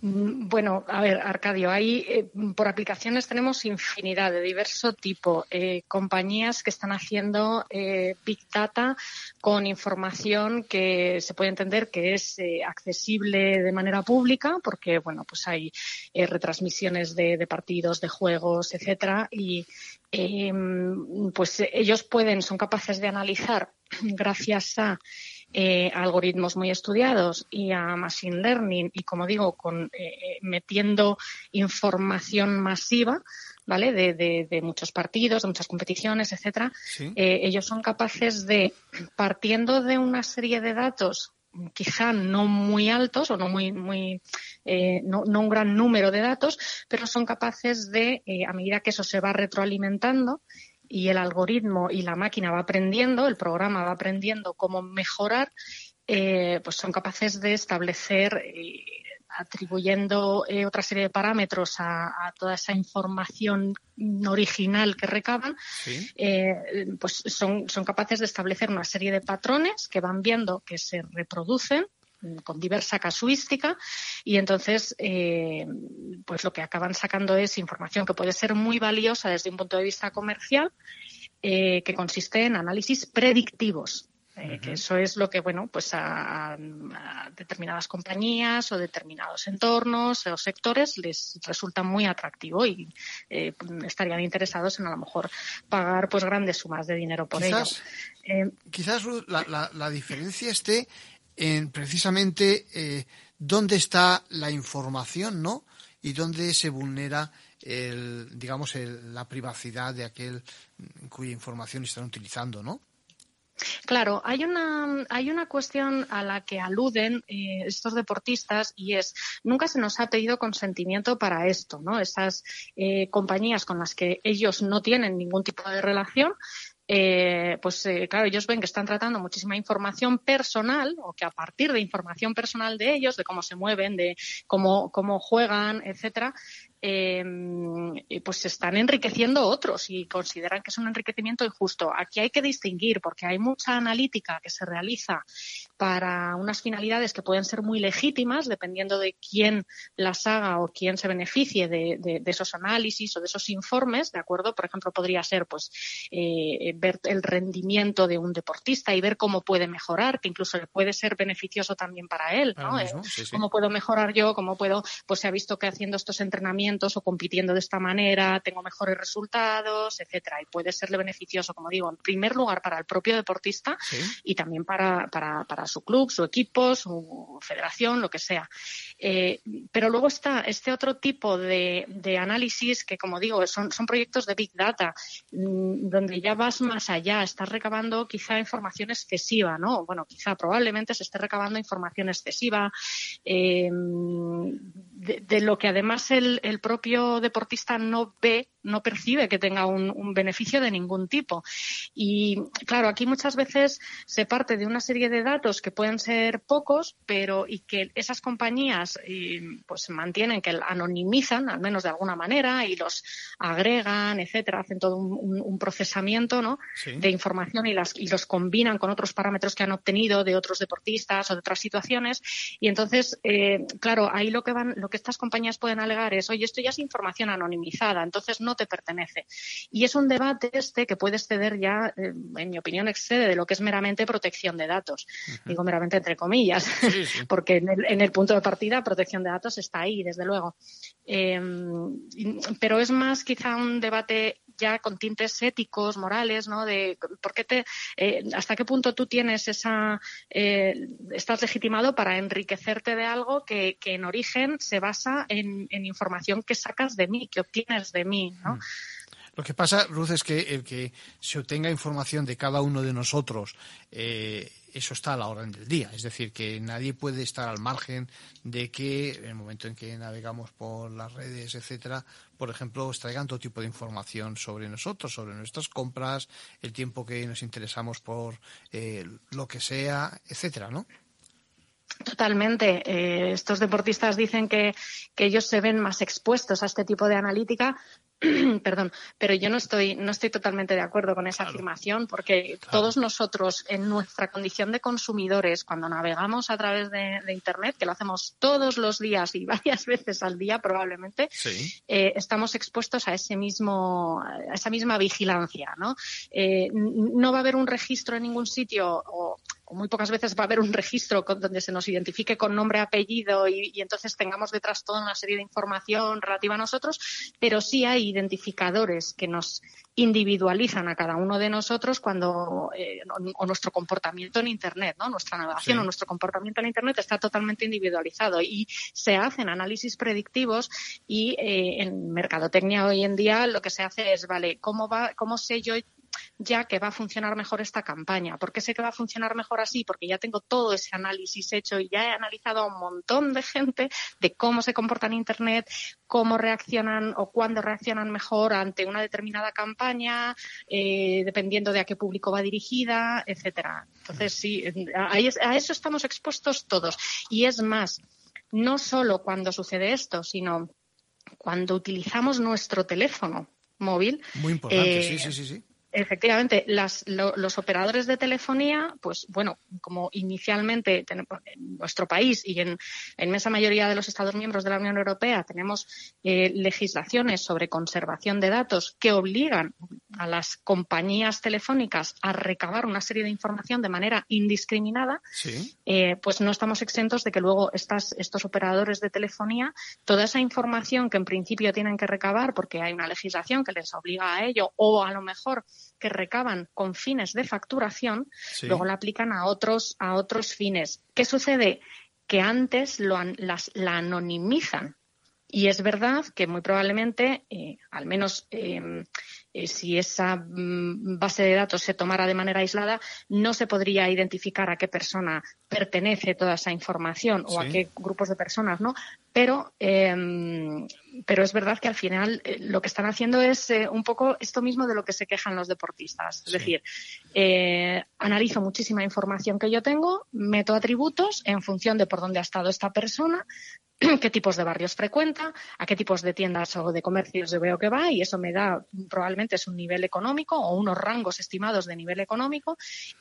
Mm, bueno, a ver, Arcadio, ahí eh, por aplicaciones tenemos infinidad de diverso tipo. Eh, compañías que están haciendo eh, Big Data con información que se puede entender que es accesible de manera pública, porque, bueno, pues hay retransmisiones de, de, partidos, de juegos, etcétera, y pues ellos pueden, son capaces de analizar gracias a eh, algoritmos muy estudiados y a machine learning y, como digo, con, eh, eh, metiendo información masiva, ¿vale? De, muchos partidos, de muchas competiciones, etcétera. ellos son capaces de, partiendo de una serie de datos quizá no muy altos o no muy, muy no, no, un gran número de datos, pero son capaces de, a medida que eso se va retroalimentando, y el algoritmo y la máquina va aprendiendo, el programa va aprendiendo cómo mejorar, eh, pues son capaces de establecer, eh, atribuyendo eh, otra serie de parámetros a, toda esa información original que recaban, pues son, son capaces de establecer una serie de patrones que van viendo que se reproducen con diversa casuística y entonces eh, pues lo que acaban sacando es información que puede ser muy valiosa desde un punto de vista comercial eh, que consiste en análisis predictivos eh, que eso es lo que, bueno, pues a, determinadas compañías o determinados entornos o sectores les resulta muy atractivo y estarían interesados en a lo mejor pagar pues grandes sumas de dinero por ello. quizás la, la, la, diferencia esté en precisamente eh, dónde está la información, ¿no? Y dónde se vulnera el, digamos, la privacidad de aquel cuya información están utilizando, ¿no? Claro, hay una, hay una cuestión a la que aluden eh, estos deportistas y es, nunca se nos ha pedido consentimiento para esto, ¿no? Esas eh, compañías con las que ellos no tienen ningún tipo de relación eh, pues eh, claro, ellos ven que están tratando muchísima información personal o que a partir de información personal de ellos, de cómo se mueven, de cómo, cómo juegan, etcétera, eh, pues se están enriqueciendo otros y consideran que es un enriquecimiento injusto. Aquí hay que distinguir porque hay mucha analítica que se realiza para unas finalidades que pueden ser muy legítimas dependiendo de quién las haga o quién se beneficie de, esos análisis o de esos informes, ¿de acuerdo? Por ejemplo, podría ser pues eh, ver el rendimiento de un deportista y ver cómo puede mejorar, que incluso le puede ser beneficioso también para él, ¿no? Eh, ¿Cómo puedo mejorar yo? ¿Cómo puedo? Pues se ha visto que haciendo estos entrenamientos o compitiendo de esta manera tengo mejores resultados, etcétera. Y puede serle beneficioso, como digo, en primer lugar para el propio deportista y también para, para, para su club, su equipo, su federación, lo que sea. Eh, pero luego está este otro tipo de, análisis que, como digo, son, son proyectos de Big Data, mm, donde ya vas más allá, estás recabando quizá información excesiva, ¿no? Bueno, quizá probablemente se esté recabando información excesiva eh, de, lo que además el, el propio deportista no ve no percibe que tenga un, beneficio de ningún tipo. Y claro, aquí muchas veces se parte de una serie de datos que pueden ser pocos, pero y que esas compañías pues mantienen, que anonimizan, al menos de alguna manera, y los agregan, etcétera, hacen todo un, procesamiento ¿no? de información y, las, y los combinan con otros parámetros que han obtenido de otros deportistas o de otras situaciones. Y entonces, eh, claro, ahí lo que van, lo que estas compañías pueden alegar es, oye, esto ya es información anonimizada, entonces no te pertenece. Y es un debate este que puede exceder ya, eh, en mi opinión, excede de lo que es meramente protección de datos. Digo meramente entre comillas, porque en el, punto de partida protección de datos está ahí, desde luego. Em, pero es más quizá un debate ya con tintes éticos, morales, ¿no? De por qué te, eh, hasta qué punto tú tienes esa, eh, estás legitimado para enriquecerte de algo que, en origen se basa en, información que sacas de mí, que obtienes de mí, ¿no? Lo que pasa, Ruth, es que el que se obtenga información de cada uno de nosotros, eh, eso está a la orden del día. Es decir, que nadie puede estar al margen de que en el momento en que navegamos por las redes, etcétera, por ejemplo, extraigan todo tipo de información sobre nosotros, sobre nuestras compras, el tiempo que nos interesamos por eh, lo que sea, etcétera, ¿no? Totalmente. Eh, estos deportistas dicen que, que, ellos se ven más expuestos a este tipo de analítica, perdón, pero yo no estoy, no estoy totalmente de acuerdo con esa afirmación porque todos nosotros en nuestra condición de consumidores, cuando navegamos a través de, Internet, que lo hacemos todos los días y varias veces al día probablemente, eh, estamos expuestos a ese mismo, a esa misma vigilancia, ¿no? Eh, no va a haber un registro en ningún sitio o muy pocas veces va a haber un registro donde se nos identifique con nombre, apellido y, entonces tengamos detrás toda una serie de información relativa a nosotros, pero sí hay identificadores que nos individualizan a cada uno de nosotros cuando eh, o, nuestro comportamiento en Internet, ¿no? Nuestra navegación o nuestro comportamiento en Internet está totalmente individualizado y se hacen análisis predictivos y eh, en mercadotecnia hoy en día lo que se hace es, vale, ¿cómo va, cómo sé yo ya que va a funcionar mejor esta campaña. ¿Por qué sé que va a funcionar mejor así? Porque ya tengo todo ese análisis hecho y ya he analizado a un montón de gente de cómo se comporta en Internet, cómo reaccionan o cuándo reaccionan mejor ante una determinada campaña, eh, dependiendo de a qué público va dirigida, etcétera. Entonces, sí, a eso estamos expuestos todos. Y es más, no solo cuando sucede esto, sino cuando utilizamos nuestro teléfono móvil. Muy importante, sí, sí, sí, sí. Efectivamente, los operadores de telefonía, pues bueno, como inicialmente en nuestro país y en la inmensa mayoría de los Estados miembros de la Unión Europea tenemos eh, legislaciones sobre conservación de datos que obligan a las compañías telefónicas a recabar una serie de información de manera indiscriminada, eh, pues no estamos exentos de que luego estas, estos operadores de telefonía, toda esa información que en principio tienen que recabar porque hay una legislación que les obliga a ello o a lo mejor que recaban con fines de facturación, luego la aplican a otros, a otros fines. ¿Qué sucede? Que antes lo, las, la anonimizan. Y es verdad que muy probablemente, eh, al menos em, eh, si esa mm, base de datos se tomara de manera aislada, no se podría identificar a qué persona pertenece toda esa información o a qué grupos de personas, ¿no? Pero, em, pero es verdad que al final eh, lo que están haciendo es eh, un poco esto mismo de lo que se quejan los deportistas. Es decir, analizo muchísima información que yo tengo, meto atributos en función de por dónde ha estado esta persona, qué tipos de barrios frecuenta, a qué tipos de tiendas o de comercios yo veo que va y eso me da probablemente es un nivel económico o unos rangos estimados de nivel económico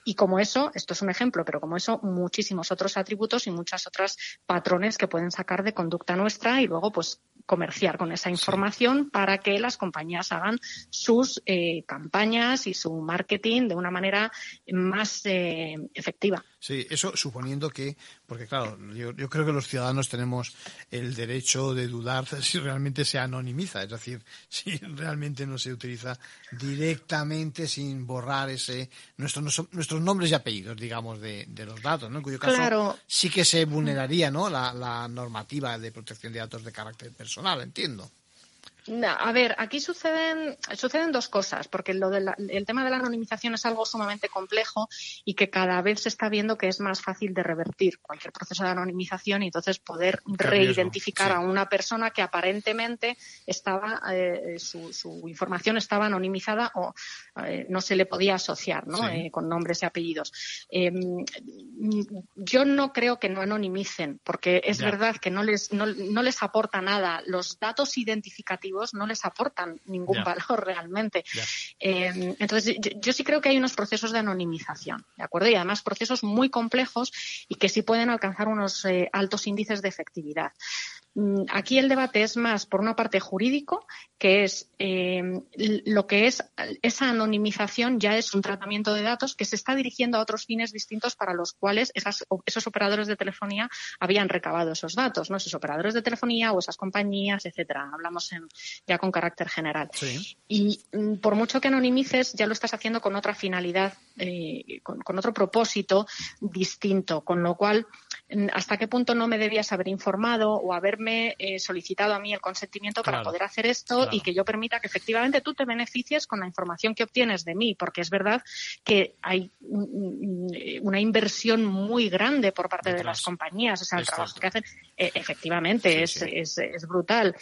y como eso, esto es un ejemplo, pero como eso muchísimos otros atributos y muchas otras patrones que pueden sacar de conducta nuestra y luego pues comerciar con esa información para que las compañías hagan sus eh, campañas y su marketing de una manera más eh, efectiva. Sí, eso suponiendo que, porque claro, yo, creo que los ciudadanos tenemos el derecho de dudar si realmente se anonimiza, es decir, si realmente no se utiliza directamente sin borrar ese nuestros nuestros nombres y apellidos, digamos, de, los datos, ¿no? En cuyo caso sí que se vulneraría, ¿no? La, la normativa de protección de datos de carácter personal, entiendo. A ver, aquí suceden, suceden dos cosas, porque lo el tema de la anonimización es algo sumamente complejo y que cada vez se está viendo que es más fácil de revertir cualquier proceso de anonimización y entonces poder reidentificar a una persona que aparentemente estaba, eh, su, su, información estaba anonimizada o eh, no se le podía asociar ¿no? Eh, con nombres y apellidos. Em, yo no creo que no anonimicen, porque es verdad que no les, no, no les aporta nada. Los datos identificativos no les aportan ningún valor realmente. Eh, entonces, yo, sí creo que hay unos procesos de anonimización, ¿de acuerdo? Y además procesos muy complejos y que sí pueden alcanzar unos eh, altos índices de efectividad. Mm, aquí el debate es más por una parte jurídico, que es eh, lo que es esa anonimización ya es un tratamiento de datos que se está dirigiendo a otros fines distintos para los cuales esos operadores de telefonía habían recabado esos datos, ¿no? Esos operadores de telefonía o esas compañías, etcétera. Hablamos ya con carácter general. Y mm, por mucho que anonimices, ya lo estás haciendo con otra finalidad, eh, con, otro propósito distinto, con lo cual hasta qué punto no me debías haber informado o haberme eh, solicitado a mí el consentimiento para poder hacer esto y que yo permita que efectivamente tú te beneficies con la información que obtienes de mí, porque es verdad que hay una inversión muy grande por parte de las compañías, o sea, el trabajo que hacen, eh, efectivamente, es, Es, es, brutal.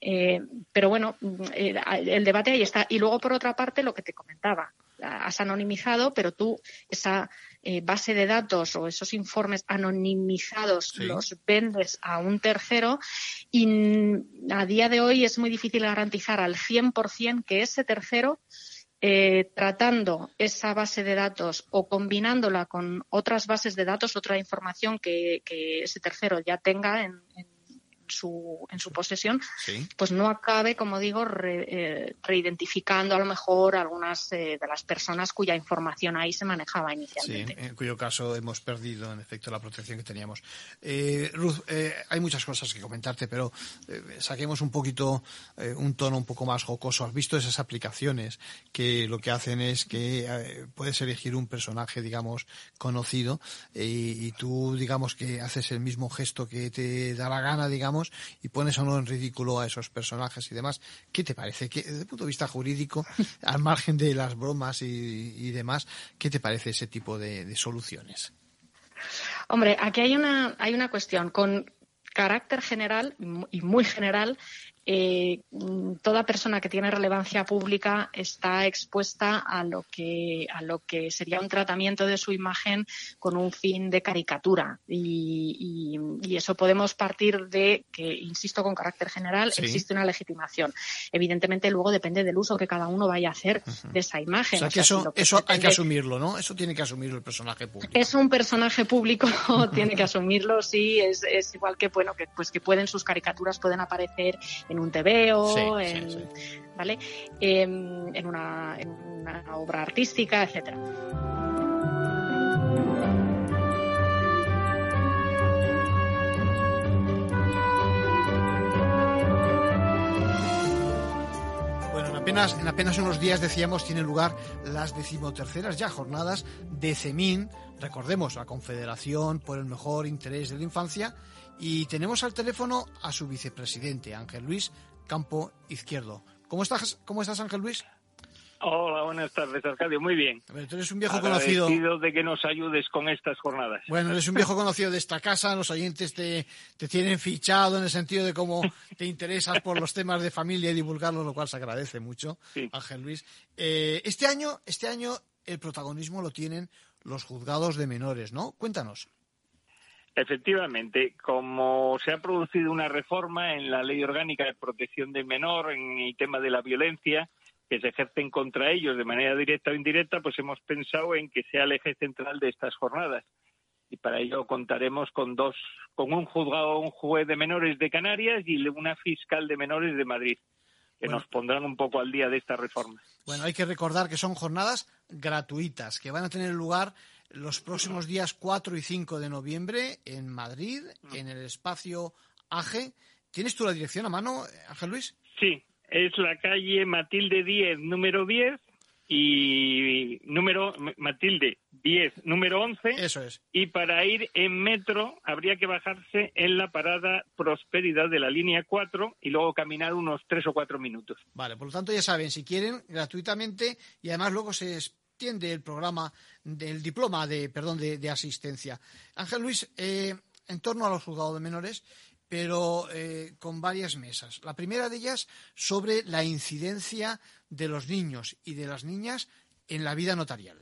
Eh, pero bueno, el debate ahí está. Y luego, por otra parte, lo que te comentaba, has anonimizado, pero tú esa eh, base de datos o esos informes anonimizados los vendes a un tercero y a día de hoy es muy difícil garantizar al 100% que ese tercero eh, tratando esa base de datos o combinándola con otras bases de datos, otra información que, ese tercero ya tenga en su, en su posesión, pues no acabe, como digo, eh, reidentificando a lo mejor algunas eh, de las personas cuya información ahí se manejaba inicialmente. Sí, en cuyo caso hemos perdido, en efecto, la protección que teníamos. Eh, Ruth, hay muchas cosas que comentarte, pero saquemos un poquito, un tono un poco más jocoso. ¿Has visto esas aplicaciones que lo que hacen es que puedes elegir un personaje, digamos, conocido y, y tú, digamos, que haces el mismo gesto que te da la gana, digamos, y pones a uno en ridículo a esos personajes y demás. ¿Qué te parece? ¿Qué, desde el punto de vista jurídico, al margen de las bromas y, demás, ¿qué te parece ese tipo de, soluciones? Hombre, aquí hay una, hay una cuestión. Con carácter general y muy general, eh, toda persona que tiene relevancia pública está expuesta a lo que a lo que sería un tratamiento de su imagen con un fin de caricatura. Y, eso podemos partir de que insisto con carácter general existe una legitimación. Evidentemente luego depende del uso que cada uno vaya a hacer de esa imagen. O sea, que eso, eso hay que asumirlo no eso tiene que asumirlo el personaje público. Es un personaje público tiene que asumirlo sí es, es igual que bueno que pues que pueden sus caricaturas pueden aparecer en un TVO, en, ¿vale? Em, en, una, en una obra artística, etcétera. Bueno, en apenas, en apenas unos días, decíamos, tienen lugar las decimoterceras ya jornadas de CEMIN, recordemos, la Confederación por el Mejor Interés de la Infancia, y tenemos al teléfono a su vicepresidente, Ángel Luis campo izquierdo. ¿Cómo estás, cómo estás Ángel Luis? Hola, buenas tardes, Arcadio. Muy bien. tú eres un viejo conocido. de que nos ayudes con estas jornadas. Bueno, eres un viejo conocido de esta casa. Los oyentes te, te tienen fichado en el sentido de cómo te interesas por los temas de familia y divulgarlos, lo cual se agradece mucho, Ángel Luis. Eh, este año, este año el protagonismo lo tienen los juzgados de menores, ¿no? Cuéntanos. Efectivamente, como se ha producido una reforma en la Ley Orgánica de Protección del Menor en el tema de la violencia que se ejercen contra ellos de manera directa o indirecta, pues hemos pensado en que sea el eje central de estas jornadas. Y para ello contaremos con dos, con un juzgado, un juez de menores de Canarias y una fiscal de menores de Madrid, que nos pondrán un poco al día de esta reforma. Bueno, hay que recordar que son jornadas gratuitas, que van a tener lugar los próximos días 4 y 5 de noviembre en Madrid, en el espacio AGE. ¿Tienes tú la dirección a mano, Ángel Luis? Sí, es la calle Matilde 10, número 10, y número Matilde 10, número 11. Eso es. Y para ir en metro habría que bajarse en la parada Prosperidad de la línea 4 y luego caminar unos 3 o 4 minutos. Vale, por lo tanto ya saben, si quieren, gratuitamente y además luego se del programa del diploma de perdón de, asistencia. Ángel Luis, eh, en torno a los juzgados de menores, pero eh, con varias mesas. La primera de ellas sobre la incidencia de los niños y de las niñas en la vida notarial.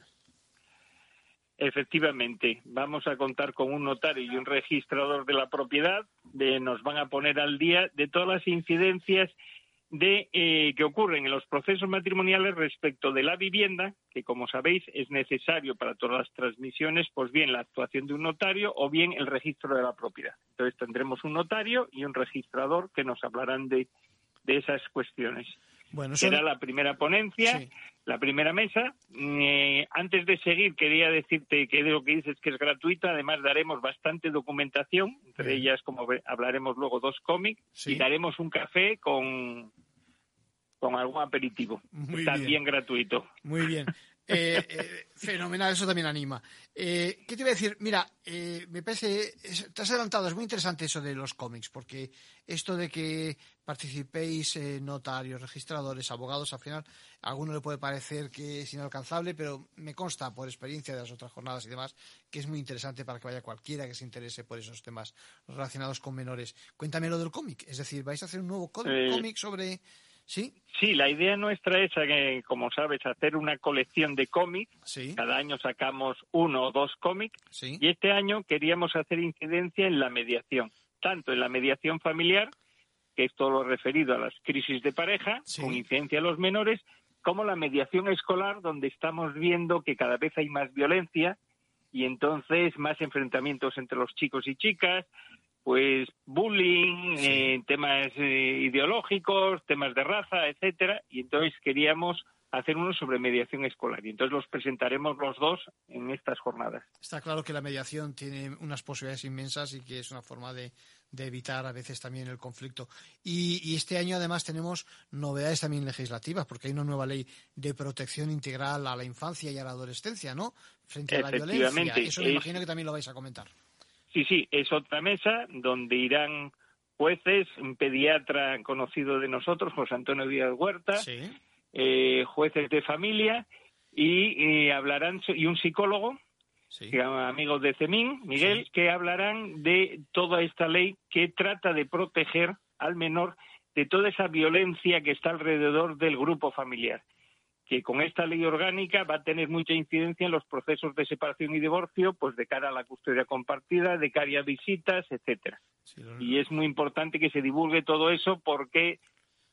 Efectivamente, vamos a contar con un notario y un registrador de la propiedad. nos van a poner al día de todas las incidencias de eh, que ocurren en los procesos matrimoniales respecto de la vivienda, que como sabéis es necesario para todas las transmisiones, pues bien la actuación de un notario o bien el registro de la propiedad. Entonces tendremos un notario y un registrador que nos hablarán de, de esas cuestiones. Bueno, Será la primera ponencia, la primera mesa. Eh, antes de seguir, quería decirte que de lo que dices que es gratuita. Además, daremos bastante documentación, entre ellas, como hablaremos luego, dos cómics. Y daremos un café con, con algún aperitivo. Muy También gratuito. Muy bien. Eh, eh, fenomenal, eso también anima. Eh, ¿Qué te iba a decir? Mira, me parece, te has adelantado, es muy interesante eso de los cómics, porque esto de que participéis notarios, registradores, abogados, al final a alguno le puede parecer que es inalcanzable, pero me consta por experiencia de las otras jornadas y demás que es muy interesante para que vaya cualquiera que se interese por esos temas relacionados con menores. Cuéntame lo del cómic, es decir, vais a hacer un nuevo cómic sobre ¿Sí? Sí, la idea nuestra es, que, como sabes, hacer una colección de cómics. Cada año sacamos uno o dos cómics. Y este año queríamos hacer incidencia en la mediación, tanto en la mediación familiar, que es todo lo referido a las crisis de pareja, con incidencia a los menores, como la mediación escolar, donde estamos viendo que cada vez hay más violencia y entonces más enfrentamientos entre los chicos y chicas, pues bullying, eh, temas eh, ideológicos, temas de raza, etcétera, y entonces queríamos hacer uno sobre mediación escolar. Y entonces los presentaremos los dos en estas jornadas. Está claro que la mediación tiene unas posibilidades inmensas y que es una forma de, evitar a veces también el conflicto. Y, este año además tenemos novedades también legislativas, porque hay una nueva ley de protección integral a la infancia y a la adolescencia, ¿no? Frente a la violencia. Eso me imagino que también lo vais a comentar. Sí, sí, es otra mesa donde irán jueces, un pediatra conocido de nosotros, José Antonio Díaz Huerta, eh, jueces de familia y, hablarán y un psicólogo, amigos de CEMIN, Miguel, que hablarán de toda esta ley que trata de proteger al menor de toda esa violencia que está alrededor del grupo familiar que con esta ley orgánica va a tener mucha incidencia en los procesos de separación y divorcio, pues de cara a la custodia compartida, de cara a visitas, etcétera. Y es muy importante que se divulgue todo eso porque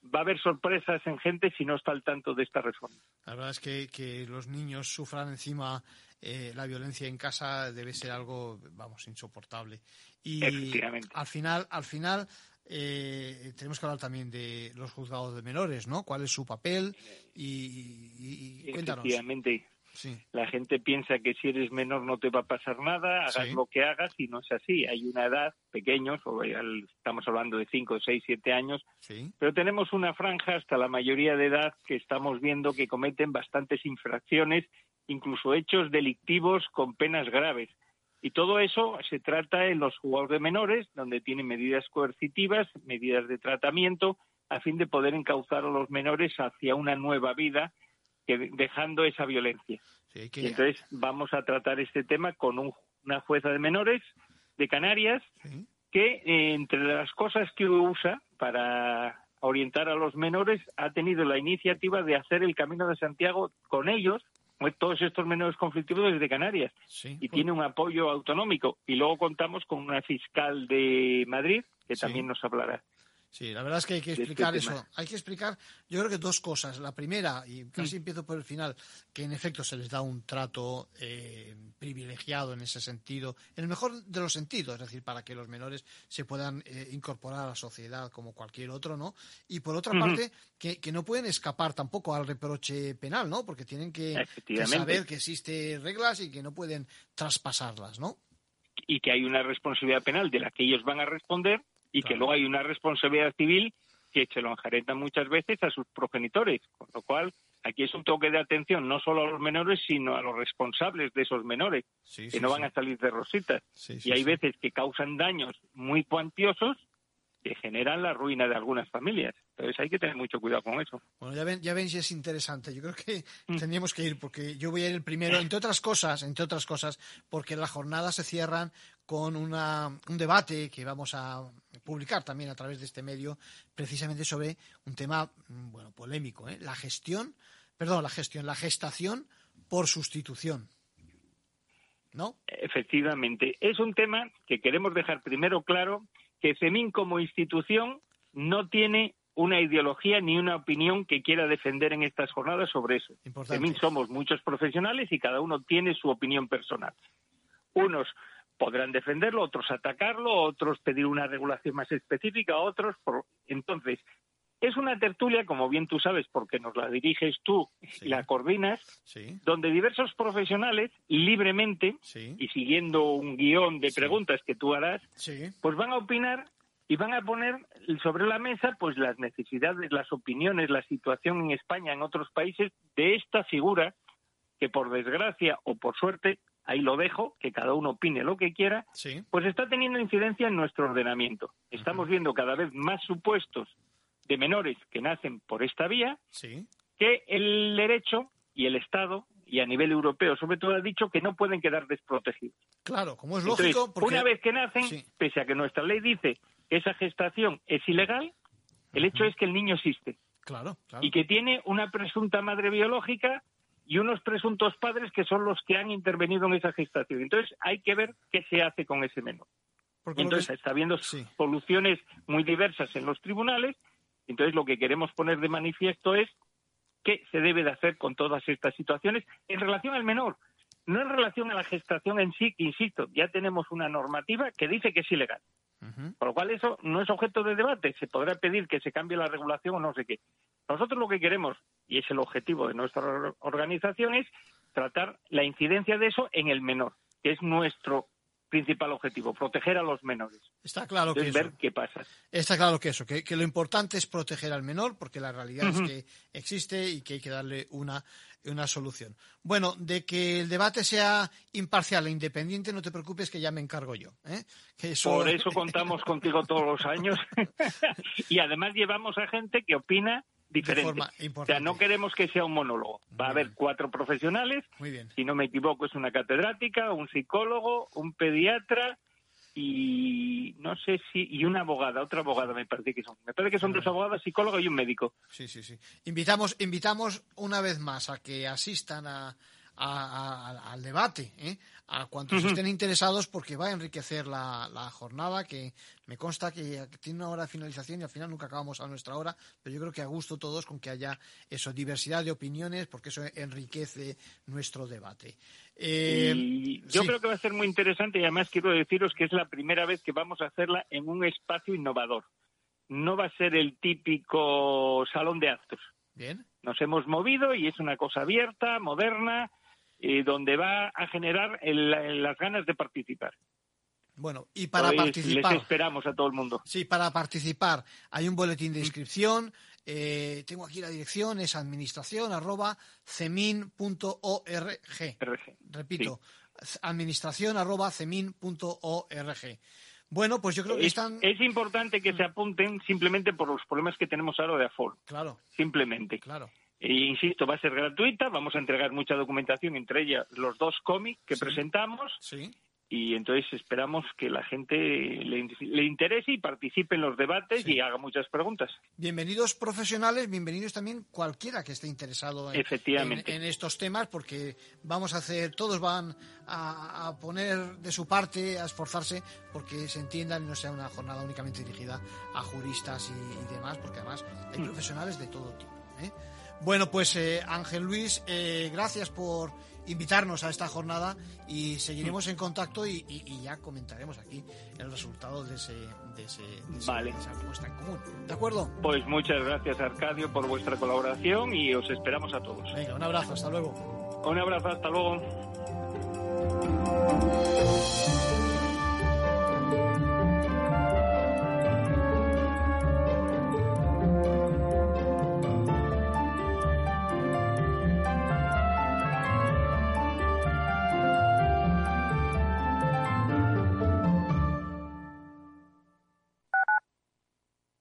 va a haber sorpresas en gente si no está al tanto de esta reforma. La verdad es que, que los niños sufran encima eh, la violencia en casa debe ser algo, vamos, insoportable. Y al final, al final eh, tenemos que hablar también de los juzgados de menores, ¿no? ¿Cuál es su papel? Y, y, cuéntanos. Efectivamente. La gente piensa que si eres menor no te va a pasar nada, hagas lo que hagas y no es así. Hay una edad, pequeños, estamos hablando de 5, 6, 7 años, pero tenemos una franja hasta la mayoría de edad que estamos viendo que cometen bastantes infracciones, incluso hechos delictivos con penas graves. Y todo eso se trata en los jugadores de menores, donde tienen medidas coercitivas, medidas de tratamiento, a fin de poder encauzar a los menores hacia una nueva vida, que, dejando esa violencia. y entonces vamos a tratar este tema con una jueza de menores de Canarias, que eh, entre las cosas que usa para orientar a los menores ha tenido la iniciativa de hacer el Camino de Santiago con ellos todos estos menores conflictivos desde Canarias y tiene un apoyo autonómico. Y luego contamos con una fiscal de Madrid que también nos hablará. Sí, la verdad es que hay que este explicar eso. Hay que explicar, yo creo que dos cosas. La primera, y casi mm. empiezo por el final, que en efecto se les da un trato eh, privilegiado en ese sentido, en el mejor de los sentidos, es decir, para que los menores se puedan eh, incorporar a la sociedad como cualquier otro, ¿no? Y por otra parte, que, no pueden escapar tampoco al reproche penal, ¿no? Porque tienen que, que saber que existen reglas y que no pueden traspasarlas, ¿no? Y que hay una responsabilidad penal de la que ellos van a responder y que luego hay una responsabilidad civil que se lo enjaretan muchas veces a sus progenitores, con lo cual aquí es un toque de atención no solo a los menores, sino a los responsables de esos menores, que no van a salir de rositas. y hay veces que causan daños muy cuantiosos que generan la ruina de algunas familias. Entonces hay que tener mucho cuidado con eso. Bueno, ya ven, ya ven si es interesante. Yo creo que mm. tendríamos que ir porque yo voy a ir el primero, entre otras cosas, entre otras cosas, porque las jornadas se cierran con una, un debate que vamos a publicar también a través de este medio, precisamente sobre un tema, mm, bueno, polémico, ¿eh? la gestión, perdón, la gestión, la gestación por sustitución. ¿No? Efectivamente. Es un tema que queremos dejar primero claro que CEMIN como institución no tiene una ideología ni una opinión que quiera defender en estas jornadas sobre eso. CEMIN somos muchos profesionales y cada uno tiene su opinión personal. Unos podrán defenderlo, otros atacarlo, otros pedir una regulación más específica, otros. Por... Entonces, es una tertulia, como bien tú sabes, porque nos la diriges tú y la coordinas, donde diversos profesionales libremente y siguiendo un guion de preguntas que tú harás, pues van a opinar y van a poner sobre la mesa pues las necesidades, las opiniones, la situación en España, en otros países de esta figura que por desgracia o por suerte, ahí lo dejo, que cada uno opine lo que quiera, pues está teniendo incidencia en nuestro ordenamiento. Estamos viendo cada vez más supuestos de menores que nacen por esta vía, que el derecho y el Estado, y a nivel europeo sobre todo, ha dicho que no pueden quedar desprotegidos. Claro, como es lógico. Una vez que nacen, pese a que nuestra ley dice que esa gestación es ilegal, el hecho es que el niño existe. Claro, Y que tiene una presunta madre biológica y unos presuntos padres que son los que han intervenido en esa gestación. Entonces hay que ver qué se hace con ese menor. Entonces está habiendo soluciones muy diversas en los tribunales. Entonces lo que queremos poner de manifiesto es qué se debe de hacer con todas estas situaciones en relación al menor, no en relación a la gestación en sí, que insisto, ya tenemos una normativa que dice que es ilegal. Por lo cual eso no es objeto de debate. Se podrá pedir que se cambie la regulación o no sé qué. Nosotros lo que queremos, y es el objetivo de nuestra organización, es tratar la incidencia de eso en el menor, que es nuestro principal objetivo, proteger a los menores. Está claro que ver qué pasa. Está claro que eso, que, lo importante es proteger al menor, porque la realidad es que existe y que hay que darle una, una solución. Bueno, de que el debate sea imparcial e independiente, no te preocupes que ya me encargo yo. ¿eh? Por eso contamos contigo todos los años y además llevamos a gente que opina diferente. o sea, no queremos que sea un monólogo. Va a haber cuatro profesionales. Si no me equivoco, es una catedrática, un psicólogo, un pediatra y no sé si y una abogada, otra abogada me parece que son. Me parece que son dos abogadas, psicólogo y un médico. Sí, sí, sí. Invitamos, invitamos una vez más a que asistan a, al debate, ¿eh? A cuantos estén interesados, porque va a enriquecer la, jornada, que me consta que tiene una hora de finalización y al final nunca acabamos a nuestra hora, pero yo creo que a gusto todos con que haya eso, diversidad de opiniones, porque eso enriquece nuestro debate. Eh, yo creo que va a ser muy interesante y además quiero deciros que es la primera vez que vamos a hacerla en un espacio innovador. No va a ser el típico salón de actos. Bien. Nos hemos movido y es una cosa abierta, moderna, donde va a generar las ganas de participar. Bueno, y para participar. Les esperamos a todo el mundo. Sí, para participar hay un boletín de inscripción. Eh, tengo aquí la dirección, es administración arroba cemin.org. Repito, administración arroba cemin.org. Bueno, pues yo creo que están. Es importante que se apunten simplemente por los problemas que tenemos ahora de aforo. Claro. Simplemente. Claro. E insisto, va a ser gratuita, vamos a entregar mucha documentación, entre ellas los dos cómics que presentamos. Sí. Y entonces esperamos que la gente le, interese y participe en los debates y haga muchas preguntas. Bienvenidos profesionales, bienvenidos también cualquiera que esté interesado en, estos temas, porque vamos a hacer, todos van a, poner de su parte, a esforzarse, porque se entiendan y no sea una jornada únicamente dirigida a juristas y, demás, porque además hay mm. profesionales de todo tipo. ¿eh? Bueno, pues eh, Ángel Luis, eh, gracias por invitarnos a esta jornada y seguiremos en contacto y, ya comentaremos aquí el resultado de, ese, de, ese, vale. esa apuesta en común. ¿De acuerdo? Pues muchas gracias Arcadio por vuestra colaboración y os esperamos a todos. Venga, un abrazo, hasta luego. Un abrazo, hasta luego.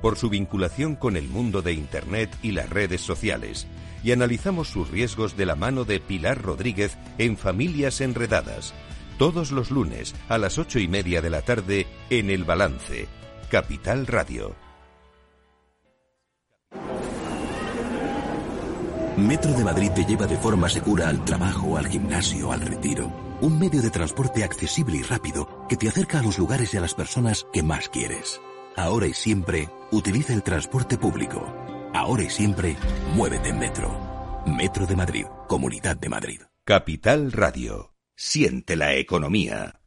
por su vinculación con el mundo de Internet y las redes sociales, y analizamos sus riesgos de la mano de Pilar Rodríguez en Familias Enredadas, todos los lunes a las ocho y media de la tarde en El Balance, Capital Radio. Metro de Madrid te lleva de forma segura al trabajo, al gimnasio, al retiro. Un medio de transporte accesible y rápido que te acerca a los lugares y a las personas que más quieres. Ahora y siempre, utiliza el transporte público. Ahora y siempre, muévete en metro. Metro de Madrid, Comunidad de Madrid. Capital Radio. Siente la economía.